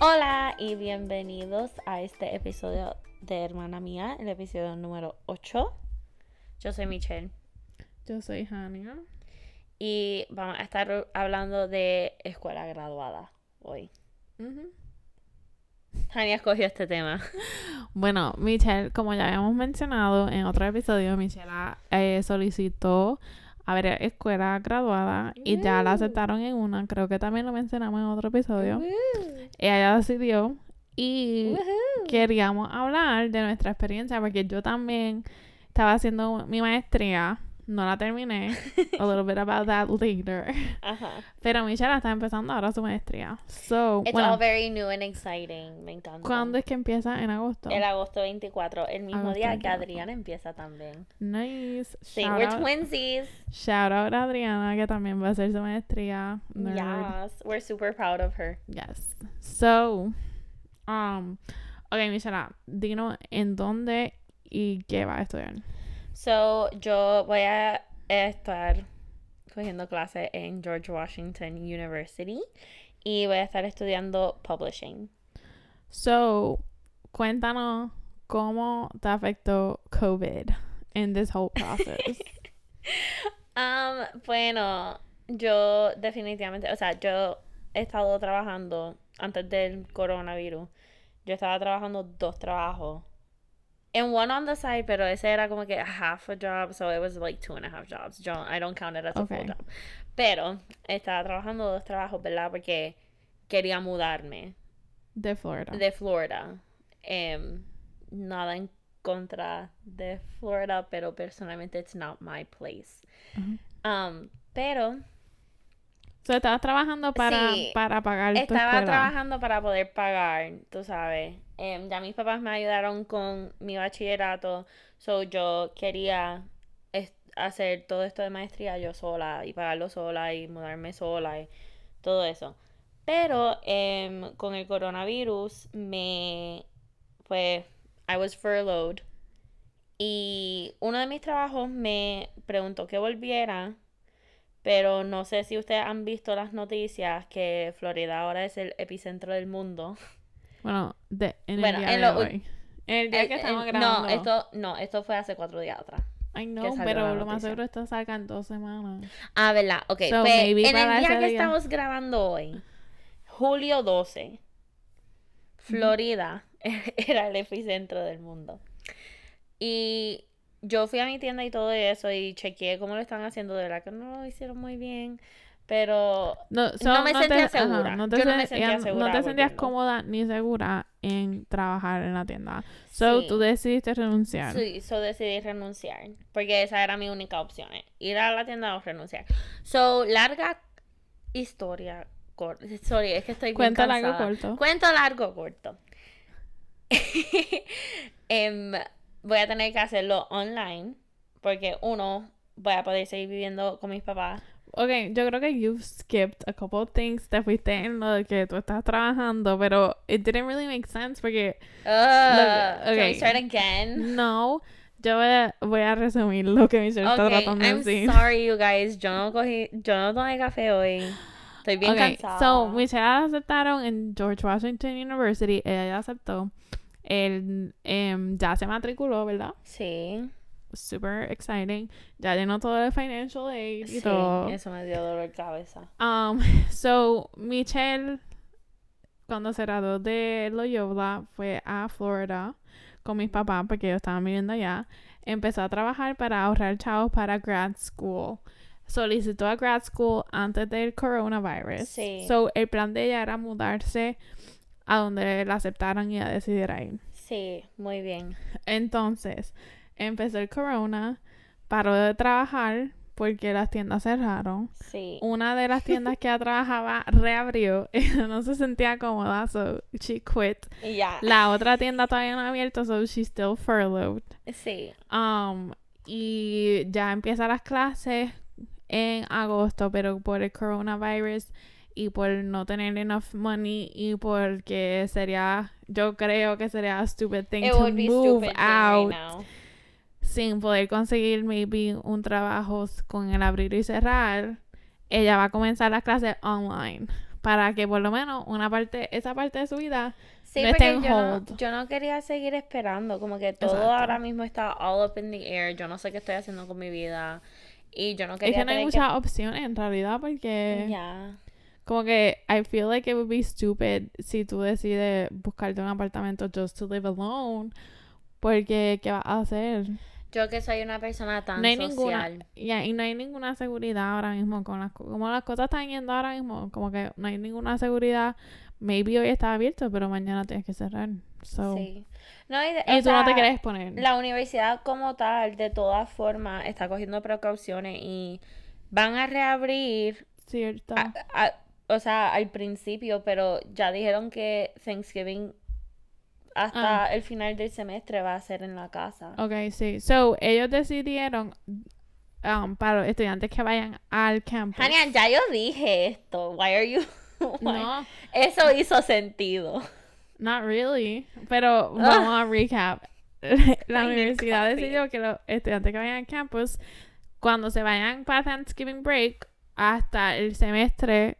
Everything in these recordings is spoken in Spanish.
Hola y bienvenidos a este episodio de Hermana Mía, el episodio número 8. Yo soy Michelle Yo soy Hania. y vamos a estar hablando de escuela graduada hoy. Hania escogió este tema. Bueno, Michelle, como ya habíamos mencionado en otro episodio, Michelle eh, solicitó a ver escuela graduada y ya la Woo. aceptaron en una. Creo que también lo mencionamos en otro episodio. Woo. Ella decidió y Woohoo. queríamos hablar de nuestra experiencia porque yo también estaba haciendo mi maestría. No la terminé. A little bit about that later. Ajá. Pero Michelle está empezando ahora su maestría. So, It's bueno, all very new and exciting. Me encanta. ¿cuándo es que empieza? En agosto. El agosto 24, el mismo Agosto día que 24. Adriana empieza también. Nice. Sí, Shout we're out- twinsies. Shout out a Adriana, que también va a hacer su maestría. Nerd. Yes, we're super proud of her. Yes. So, um, ok, Michelle, dinos en dónde y qué va a estudiar. So, yo voy a estar cogiendo clases en George Washington University y voy a estar estudiando publishing. So, cuéntanos cómo te afectó COVID in this whole process. Um, bueno, yo definitivamente, o sea, yo he estado trabajando antes del coronavirus. Yo estaba trabajando dos trabajos. And one on the side, pero ese era como que half a job, so it was like two and a half jobs. Yo, I don't count it as a Okay. full job. Pero estaba trabajando dos trabajos, ¿verdad? Porque quería mudarme de Florida. de Florida. Em, nada en contra de Florida, pero personalmente it's not my place. Um, pero So, estabas trabajando para, Sí. para pagar tu estaba escuela. trabajando para poder pagar, tú sabes. Em, ya mis papás me ayudaron con mi bachillerato, so yo quería hacer todo esto de maestría yo sola y pagarlo sola y mudarme sola y todo eso. Pero em, con el coronavirus me pues I was furloughed y uno de mis trabajos me preguntó que volviera, pero no sé si ustedes han visto las noticias que Florida ahora es el epicentro del mundo. Bueno, de, en Bueno, el día en de lo- hoy. En el día El- que estamos el- grabando. no, esto no, esto fue hace cuatro días atrás. Know, salió pero lo más seguro esto saca en dos semanas. Ah, ¿verdad? Ok, So, pues, en el día que día. estamos grabando hoy, julio 12, Florida era el epicentro del mundo. Y yo fui a mi tienda y todo eso y chequeé cómo lo están haciendo, de verdad que no lo hicieron muy bien, pero No, No me sentía te- ajá, segura. no te, Yo no me sen- sentía ya- segura no te sentías cómoda ni segura en trabajar en la tienda. So, Sí. tú decidiste renunciar. Sí, so decidí renunciar. Porque esa era mi única opción. eh, Ir a la tienda o renunciar. So, larga historia corta. Sorry, es que estoy bien Cuento largo, corto. Cuento largo corto. Em, voy a tener que hacerlo online. Porque uno, voy a poder seguir viviendo con mis papás. Ok, yo creo que you've skipped a couple of things. Te fuiste en lo de que tú estás trabajando, pero it didn't really make sense porque Ugh, can we okay. start again? no, yo voy a, voy a resumir lo que Michelle está Okay, tratando de I'm decir. sorry, you guys. Yo no cogí, yo no tomé café hoy. Estoy bien Okay, cansada. so Michelle aceptaron en George Washington University. Ella ya aceptó. Él em, ya se matriculó, ¿verdad? Sí, Super exciting. Ya llenó todo el financial aid y sí, todo. eso me dio dolor de cabeza. Um, so Michelle, cuando se graduó de Loyola, fue a Florida con mis papás porque ellos estaban viviendo allá. Empezó a trabajar para ahorrar chavos para grad school. Solicitó a grad school antes del coronavirus. Sí. So el plan de ella era mudarse a donde la aceptaran y a decidir ir. Sí, muy bien. Entonces, empezó el corona, paró de trabajar porque las tiendas cerraron. Sí. Una de las tiendas que ella trabajaba reabrió. Ella no se sentía cómoda, so she quit. Y ya. La otra tienda todavía no ha abierto, so she's still furloughed. Sí. Um, y ya empiezan las clases en agosto, pero por el coronavirus y por no tener enough money y porque sería, yo creo que sería a stupid thing It to would be move out right sin poder conseguir maybe un trabajo con el abrir y cerrar, ella va a comenzar las clases online para que por lo menos una parte, esa parte de su vida Sí, no esté en yo no, hold. yo no quería seguir esperando, como que todo Exacto. ahora mismo está all up in the air, yo no sé qué estoy haciendo con mi vida y yo no Es quería que no hay muchas opciones en realidad porque Ya. Como que I feel like it would be stupid si tú decides buscarte un apartamento just to live alone porque ¿qué vas a hacer? Yo que soy una persona tan No hay ninguna ya, y no hay ninguna seguridad ahora mismo con las co- como las cosas están yendo ahora mismo, como que no hay ninguna seguridad. Maybe hoy está abierto, pero mañana tienes que cerrar. So, Sí. No, y, de- y no te quieres poner. La universidad como tal, de todas formas, está cogiendo precauciones y van a reabrir, Cierto. a- a- o sea, al principio, pero ya dijeron que Thanksgiving hasta Ah. el final del semestre va a ser en la casa. Ok, sí. So, ellos decidieron um, para los estudiantes que vayan al campus. Hania, ya yo dije esto. Why are you? why- No, Eso hizo sentido. not really. Pero vamos a recap. La I universidad decidió que los estudiantes que vayan al campus, cuando se vayan para Thanksgiving break, hasta el semestre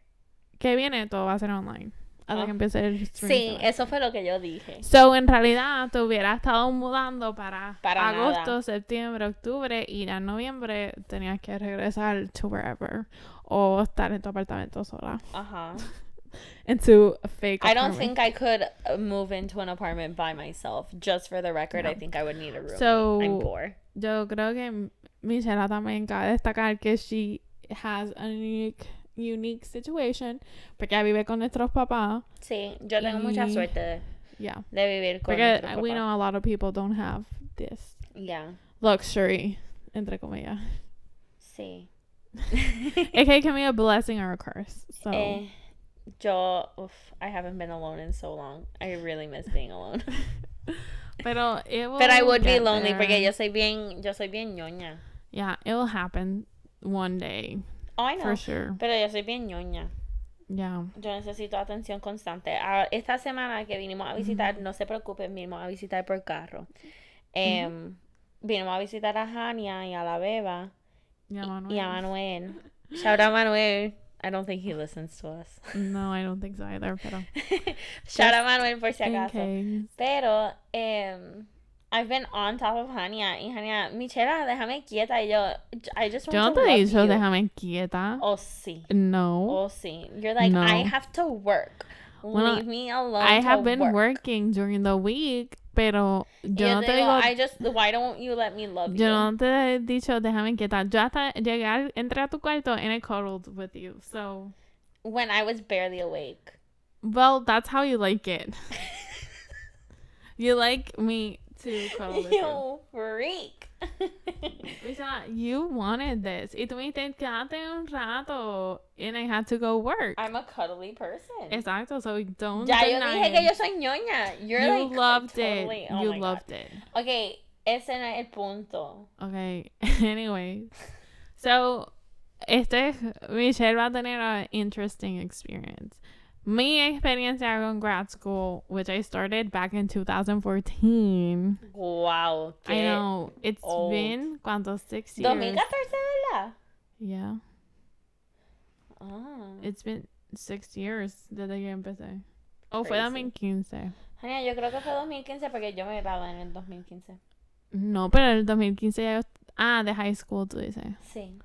que viene, todo va a ser online. Hasta Ah. que empiece el spring Sí, eso fue lo que yo dije. So, en realidad, te hubieras estado mudando para, Para agosto, nada. septiembre, octubre y en noviembre tenías que regresar to wherever o estar en tu apartamento sola. Ajá. Into a fake I don't apartment. think I could uh, move into an apartment by myself. Just for the record, I think I would need a room. So- I'm poor. Yo creo que Michelle también cabe destacar que she has a unique, unique situation porque ella vive con nuestros papás. Sí, yo tengo mucha suerte de, Yeah. de vivir con Porque nuestros we know a lot of people don't have this Yeah, luxury, entre comillas. sí. It can be a blessing or a curse. So. Eh, yo, uf, I haven't been alone in so long. I really miss being alone. Pero it will But I would be lonely porque there. yo soy bien, yo soy bien ñoña. Yeah, it will happen one day Oh, I know. for sure. Pero yo soy bien ñoña. Yeah. Yo necesito atención constante. Ah, Esta semana que vinimos a visitar, no se preocupen, vinimos a visitar por carro. Em, Vinimos a visitar a Hania y a la Beba y a Manuel. Manuel. Shout out Manuel. I don't think he listens to us. No, I don't think so either. Pero Shout out Manuel por si acaso. Pero, em, I've been on top of Hania. Y Hania, Michela, déjame quieta. Y yo, I just want Yo no to te he dicho you. déjame quieta. Oh, sí. No. Oh, sí. You're like, No. I have to work. Bueno, Leave me alone. I have been work. working during the week, pero yo no te digo, I just, why don't you let me love yo you? no te he dicho déjame quieta. Yo hasta llegué, al- entré a tu cuarto and I cuddled with you. So, When I was barely awake. well, that's how you like it. you like me to with you. Freak. Lisa, you wanted this. Y dijiste, quédate un rato. And I had to go work. I'm a cuddly person. Exacto, so don't ya yo deny dije que it. yo soy ñoña. You're you like loved totally, it. oh you my God. loved it. Okay, ese no es el punto. Okay, anyway. So, este, Michelle va a tener an interesting experience. Mi experiencia con grad school, which I started back in 2014. Wow. I know, it's old. been, ¿cuántos? Six years. 2014, ¿verdad? Yeah, Ah. it's been six years desde que empecé. Oh, fue Crazy. 2015. Jania, yo creo que fue 2015 porque yo me gradué en el 2015. No, pero el 2015 ya... Ah, de high school, tú dices. Sí.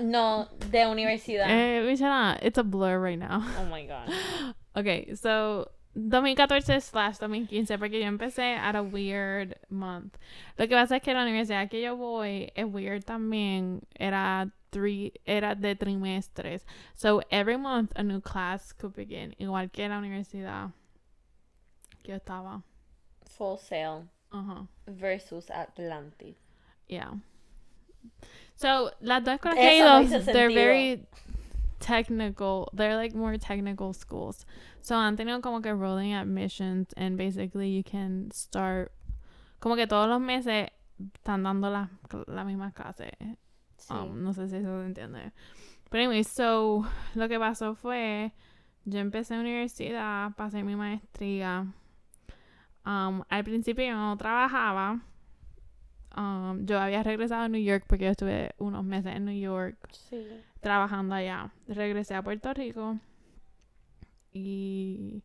No, de universidad. Eh, Michelle, it's a blur right now. Oh my god. Okay, so 2014 slash 2015 porque yo empecé at a weird month. Lo que pasa es que la universidad que yo voy es weird también. Era three, era de trimestres. So every month a new class could begin. Igual que la universidad que yo estaba. Full Sail Ajá. versus Atlantic. Yeah. So, las dos escuelas que he ido, they're very technical. They're like more technical schools. So, han tenido como que rolling admissions and basically you can start como que todos los meses están dando la, la misma clase. Sí. Um, no sé si eso se entiende. Pero anyway, so, lo que pasó fue, yo empecé universidad, pasé mi maestría. Um, al principio yo no trabajaba. Um, yo había regresado a New York porque yo estuve unos meses en New York sí. trabajando allá. Regresé a Puerto Rico y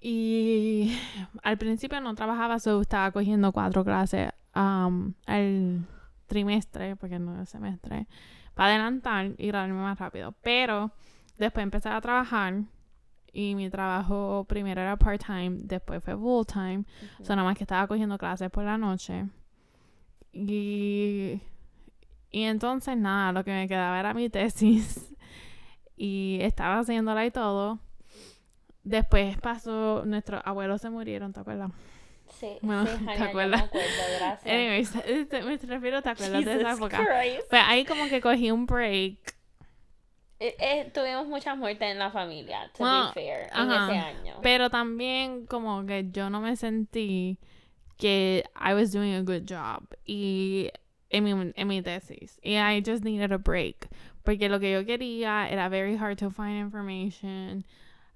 y al principio no trabajaba, solo estaba cogiendo cuatro clases um, al trimestre, porque no es semestre, para adelantar y graduarme más rápido. Pero después empecé a trabajar y mi trabajo primero era part-time, después fue full-time. Ujú. So, nada más que estaba cogiendo clases por la noche. Y, y entonces, nada, lo que me quedaba era mi tesis. Y estaba haciéndola y todo. Después pasó, nuestros abuelos se murieron, ¿te acuerdas? Sí, Bueno, sí, ¿te yo me acuerdas? acuerdo, gracias. Anyways, este, me refiero, ¿te acuerdas de esa época? Christ. Pues ahí como que cogí un break. Eh, eh, tuvimos muchas muertes en la familia, to Bueno, be fair, en ajá, ese año. Pero también como que yo no me sentí que I was doing a good job y en mi, en mi tesis. Y I just needed a break. Porque lo que yo quería era very hard to find information.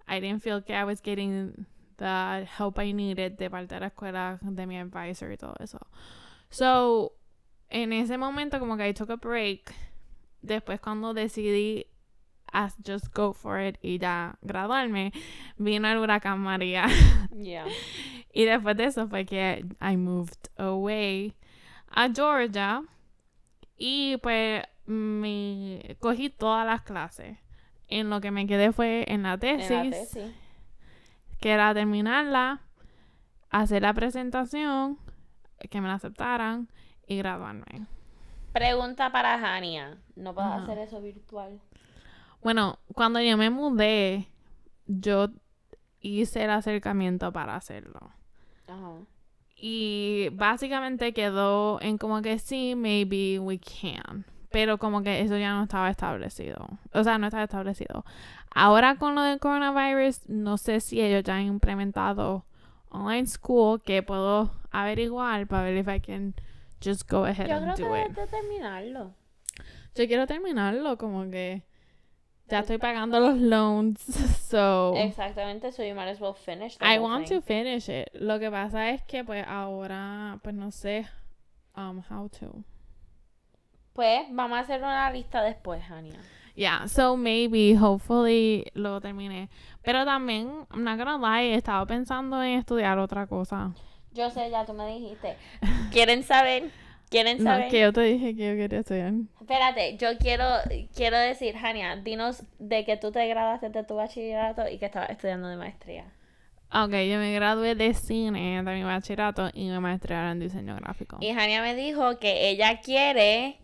I didn't feel que I was getting the help I needed de parte de la escuela, de mi advisor y todo eso. So, en ese momento como que I took a break. Después cuando decidí as just go for it y ya graduarme, vino el huracán María. Yeah. y después de eso fue que I moved away a Georgia y pues me cogí todas las clases. En lo que me quedé fue en la tesis, En la tesis. que era terminarla, hacer la presentación, que me la aceptaran y graduarme. Pregunta para Jania. ¿No Ajá. hacer eso virtual? Bueno, cuando yo me mudé, yo hice el acercamiento para hacerlo. Ajá. Y básicamente quedó en como que sí, maybe we can. Pero como que eso ya no estaba establecido. O sea, no estaba establecido. Ahora con lo del coronavirus, no sé si ellos ya han implementado online school que puedo averiguar para ver if I can just go ahead Yo creo and que do it. debes de terminarlo. Yo quiero terminarlo, como que ya estoy pagando los loans, so Exactamente, so you might as well finish the I want thing. to finish it. Lo que pasa es que pues ahora pues no sé um how to. Pues vamos a hacer una lista después, Jania. Yeah, so maybe hopefully lo termine. Pero también I'm not gonna lie, he estado pensando en estudiar otra cosa. Yo sé, ya tú me dijiste. ¿Quieren saber? ¿Quieren No, saber? que yo te dije que yo quería estudiar. Espérate, yo quiero, quiero decir, Jania, dinos de que tú te graduaste de tu bachillerato y que estabas estudiando de maestría. Ok, yo me gradué de cine de mi bachillerato y me maestré en diseño gráfico. Y Jania me dijo que ella quiere...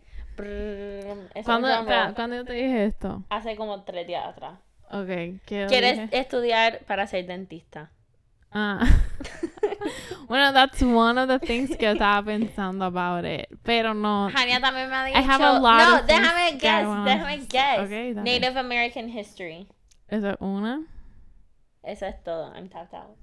¿Cuándo, espera, ¿cuándo yo te dije esto? Hace como tres días atrás. Ok, ¿qué Quieres dije? estudiar para ser dentista. Ah. bueno, that's one of the things que estaba pensando about it. Pero no. Jania también me ha dicho... I have a lot no, of déjame guess, déjame guess. Okay. Native American History. ¿Eso es una? Eso es todo, I'm tapped out.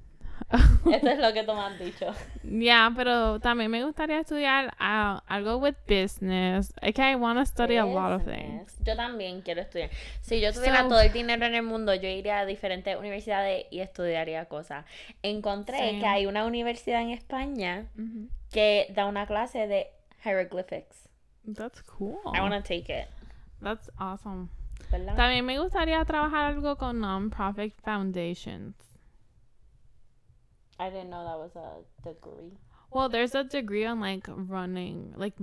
Eso es lo que tú me has dicho. Ya, pero también me gustaría estudiar ah, algo with business. Okay, I want to study a lot of things. Business. Yo también quiero estudiar. Si yo tuviera So- todo el dinero en el mundo, yo iría a diferentes universidades y estudiaría cosas. Encontré Same. que hay una universidad en España Mhm. que da una clase de hieroglyphics. That's cool. I want to take it. That's awesome. ¿Verdad? También me gustaría trabajar algo con non-profit foundations. I didn't know that was a degree. Well, there's a degree on like running, like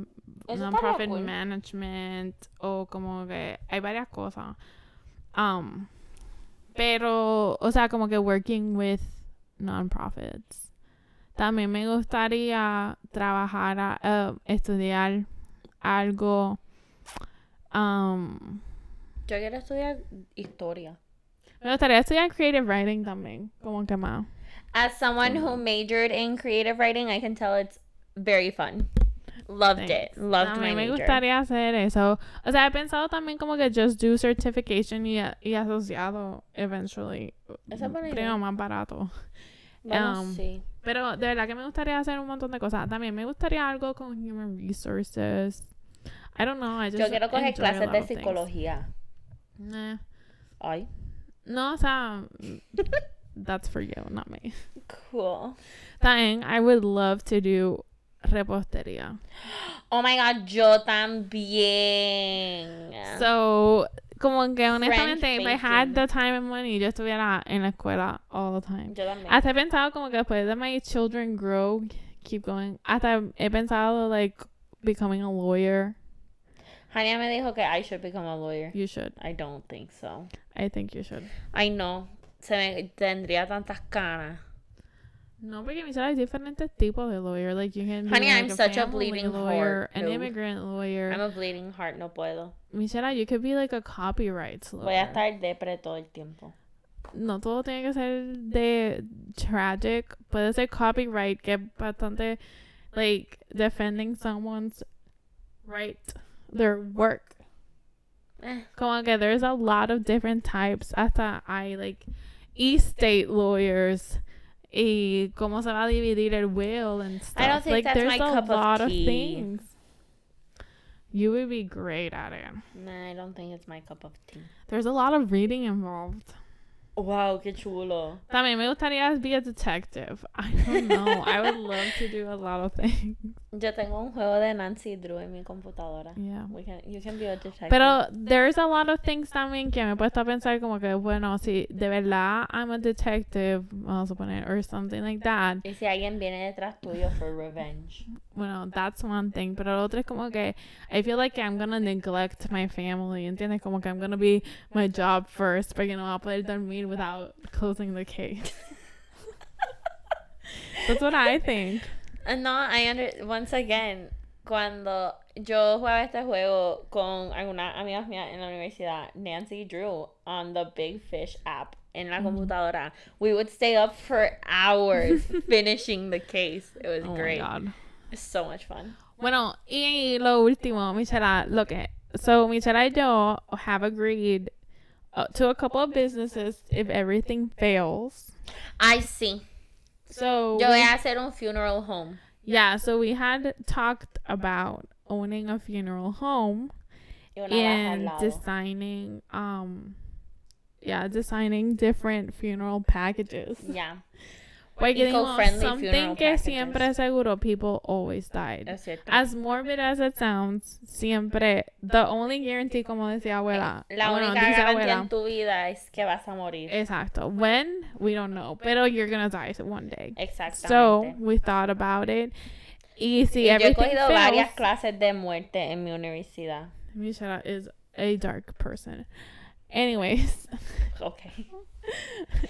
Eso non-profit cool. management o como que hay varias cosas. Um, pero, o sea, como que working with non-profits. También me gustaría trabajar, a- eh, estudiar algo. Um, Yo quiero estudiar historia. me gustaría estudiar creative writing también, como que más. As someone who majored in creative writing, I can tell it's very fun. Loved it. Thanks. Loved a my mí me major. gustaría hacer eso. O sea, he pensado también como que just do certification y, y asociado eventually. Esa es buena Creo idea. más barato. Bueno, Um, sí. Pero de verdad que me gustaría hacer un montón de cosas. También me gustaría algo con human resources. I don't know. I just Yo quiero coger enjoy a clases lot de of things. psicología. Nah. Ay. No, o sea, that's for you, not me. Cool. También, I would love to do repostería. Oh my god, yo también. So, como que honestamente, if I had the time and money, yo estuviera en la escuela all the time. Yo también. Hasta he pensado como que después de my children grow, keep going. Hasta he pensado like becoming a lawyer. Hania me dijo que I should become a lawyer. You should. I don't think so. I think you should. I know. Se me tendría tantas canas. No, porque Michelle hay diferentes tipos de lawyer. Like you can be Honey, like I'm a such a bleeding lawyer, heart. an No. immigrant lawyer. I'm a bleeding heart, no puedo. Michelle, you could be like a copyright lawyer. Voy a estar depre todo el tiempo. no todo tiene que ser de tragic. Puede ser copyright, que es bastante like defending someone's right, their work. Eh, Como que there's a lot of different types. Hasta hay like estate lawyers. Y cómo se va a dividir el will and stuff. I don't think like that's there's my a cup of lot of tea. things. You would be great at it. nah, I don't think it's my cup of tea. There's a lot of reading involved. Wow, qué chulo. También me gustaría be a detective. I don't know. I would love to do a lot of things. Yo tengo un juego de Nancy Drew en mi computadora. Yeah. We can, you can be a detective. Pero there's a lot of things también que me he puesto a pensar como que, bueno, si de verdad I'm a detective, vamos a poner, or something like that. y si alguien viene detrás tuyo for revenge. Bueno, that's one thing. Pero lo otro es como que I feel like I'm gonna neglect my family, ¿entiendes? Como que I'm gonna be my job first, porque no voy a poder dormir without closing the case. That's what I think. Uh, No, I under once again, cuando yo jugaba este juego con algunas amigas mías en la universidad, Nancy Drew on the Big Fish app en la computadora, we would stay up for hours finishing the case. It was Oh great. my god. It's so much fun. Bueno, y lo último, Michela, lo que, so Michela y yo have agreed uh, to a couple of businesses if everything fails. I see. So, Yo voy a hacer un funeral home. yeah, so we had talked about owning a funeral home Y una baja al and designing, um, yeah, designing different funeral packages. Ya, Porque Eco-friendly something que packages. siempre seguro people always died. es cierto. As morbid as it sounds, siempre, the only guarantee, como decía abuela, La bueno, única dice garantía abuela, en tu vida es que vas a morir. exacto, when, we don't know, pero you're gonna die one day. Exactamente. So, we thought about it, y si Y yo he cogido varias fails, clases de muerte en mi universidad. Michelle is a dark person. Anyways, Okay.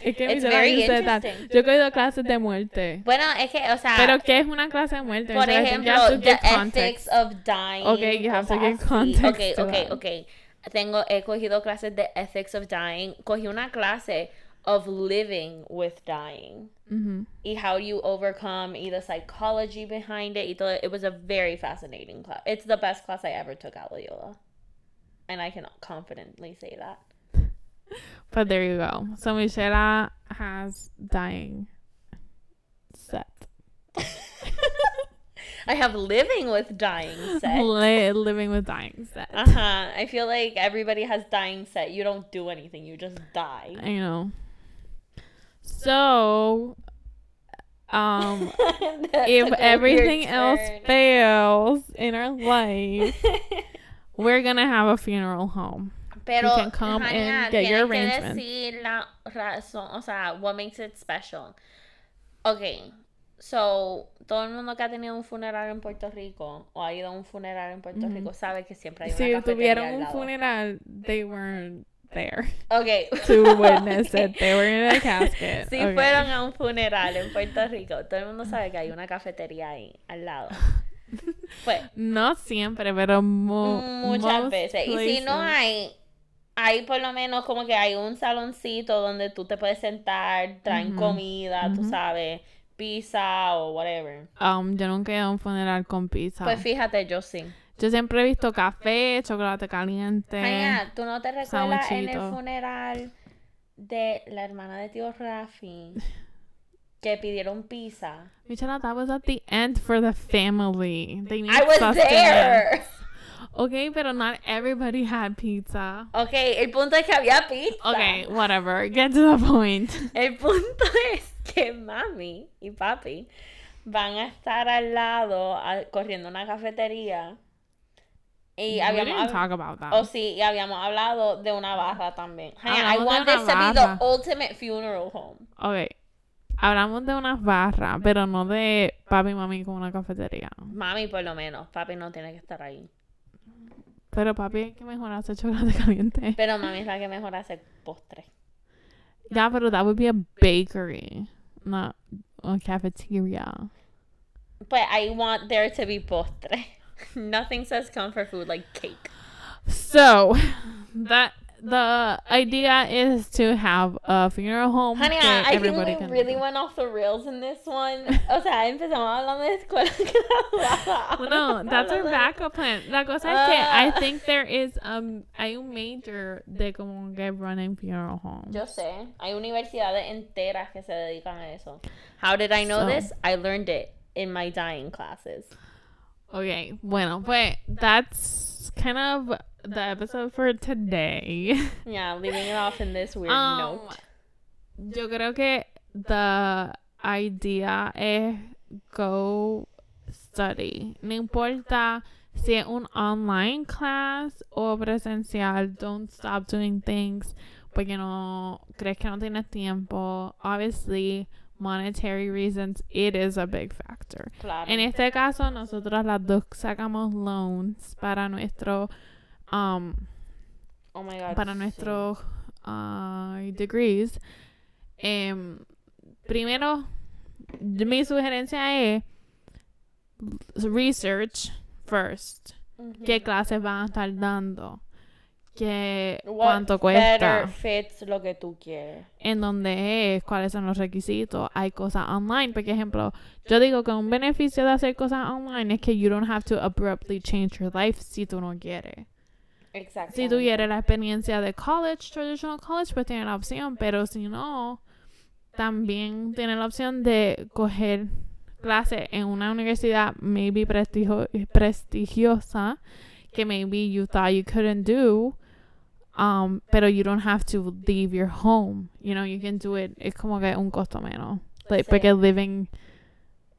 Es que very you said that. Yo he cogido clases de muerte. Bueno, es que, o sea, Pero, ¿qué es una clase de muerte? por? I you ejemplo, have to the ethics of dying. Okay, you have to así. context Okay, okay, okay. Tengo, he cogido clases de ethics of dying. Cogí una clase of living with dying. Mhm. Y how do you overcome y the psychology behind it. Y todo. It was a very fascinating class. It's the best class I ever took at Loyola. And I can confidently say that. But there you go. So Michelle has dying set. I have living with dying set. Li- living with dying set. Uh-huh. I feel like everybody has dying set. You don't do anything. You just die. I know. So, um, if everything else fails in our life, we're gonna have a funeral home. Pero, can come and Jania, get your tienes que decir la razón, o sea, what makes it special. Okay, so, todo el mundo que ha tenido un funeral en Puerto Rico o ha ido a un funeral en Puerto Rico sabe que siempre hay una Si cafetería tuvieron al un funeral, they weren't there Okay. to witness it. They were in a casket. Si Okay. fueron a un funeral en Puerto Rico, todo el mundo sabe que hay una cafetería ahí al lado. Pues, No siempre, pero mo- muchas veces. Y si no hay, hay por lo menos como que hay un saloncito donde tú te puedes sentar, traen comida, tú ujú. sabes, pizza o whatever. Um, yo nunca he ido a un funeral con pizza. Pues fíjate, yo sí. yo siempre he visto café, chocolate caliente. Jania, ¿tú no te recuerdas en el funeral de la hermana de tío Rafi que pidieron pizza? Michelle, that was at the end for the family. They I was there. Okay, pero not everybody had pizza. Ok, el punto es que había pizza. Okay, whatever. Get to the point. El punto es que mami y papi van a estar al lado a- corriendo una cafetería Y We habíamos hab-. Oh, sí, y habíamos hablado de una barra también. I Hablamos de want this to be barra. the ultimate funeral home. Ok. Hablamos de unas barras, pero no de papi y mami con una cafetería. Mami, por lo menos. Papi no tiene que estar ahí. Pero papi es que mejor hace chocolate caliente. Pero mami es la que mejor hace postre. Yeah, pero that would be a bakery, not a cafeteria. But I want there to be postre. Nothing says comfort food like cake. So, that the idea is to have a funeral home Honey, que I, I think everybody we really do. went off the rails in this one. O sea, empezamos hablando de escuela. Well, no, that's our backup plan. La cosa es que I Ah. think there is um hay un major de como que running funeral homes. Yo sé, hay universidades enteras que se dedican a eso. How did I know So- this? I learned it in my dying classes. Okay, bueno, pues that's kind of the episode for today. Yeah, leaving it off in this weird Um, note. Yo creo que the idea es go study. No importa si es un online class o presencial, don't stop doing things porque no crees que no tienes tiempo. Obviously, monetary reasons, it is a big factor. Claro. En este caso, nosotros las dos sacamos loans para nuestro um, oh my god. para sí. nuestros ah, degrees. Em, primero, mi sugerencia es research first. Ujú. ¿Qué clases van a estar dando? ¿Qué, What ¿Cuánto better cuesta? fits lo que tú quieres. ¿En dónde es? ¿Cuáles son los requisitos? Hay cosas online. Por ejemplo, yo digo que un beneficio de hacer cosas online es que you don't have to abruptly change your life si tú no quieres. Exacto. Si tú quieres la experiencia de college, traditional college, pues tienes la opción, pero si no, también tienes la opción de coger clases en una universidad maybe prestigio- prestigiosa que maybe you thought you couldn't do, um, pero you don't have to leave your home, you know, you can do it, es como que un costo menos, like, Sí. porque living,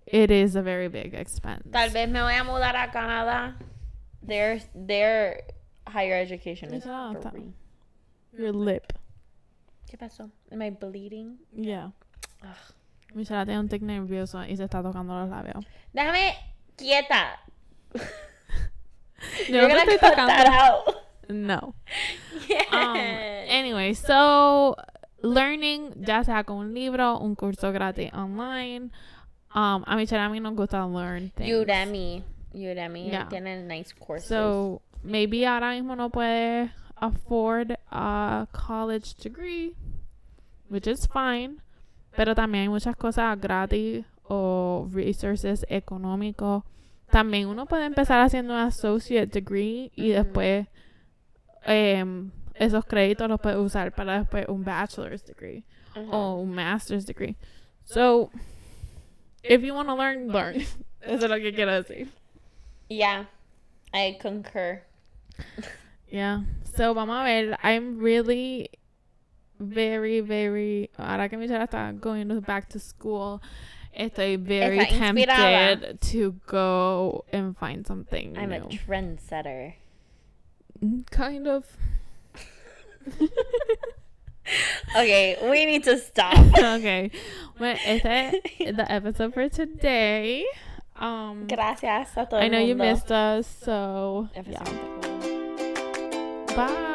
it is a very big expense. Tal vez me voy a mudar a Canadá. Their, their higher education is Exacto. free. Your lip. ¿Qué pasó? Am I bleeding? Yeah. Ugh. Michelle tiene un tic nervioso y se está tocando los labios. Déjame quieta. Yo You're no te gonna estoy cut that tocando. out. No. Yes. Um, anyway, so learning, ya sea con un libro, un curso gratis online. Um, a Michelle y a mí nos gusta learn things. Udemy. Udemy Yeah. tiene nice courses. So maybe ahora mismo no puede afford a college degree, which is fine. Pero también hay muchas cosas gratis o resources económicos. También uno puede empezar haciendo un associate degree y después em, esos créditos los puedes usar para después un bachelor's degree o un master's degree. So, if you want to learn, learn. Eso es lo que quiero decir. Yeah, I concur. Yeah. So, vamos a ver. I'm really very, very. Ahora que Michelle está going back to school, estoy very Está inspirada. tempted to go and find something I'm a new. trendsetter. Kind of. Okay, we need to stop. okay. Well, este is the episode for today. Um, Gracias a todo I el know you mundo. missed us, so yeah. Bye.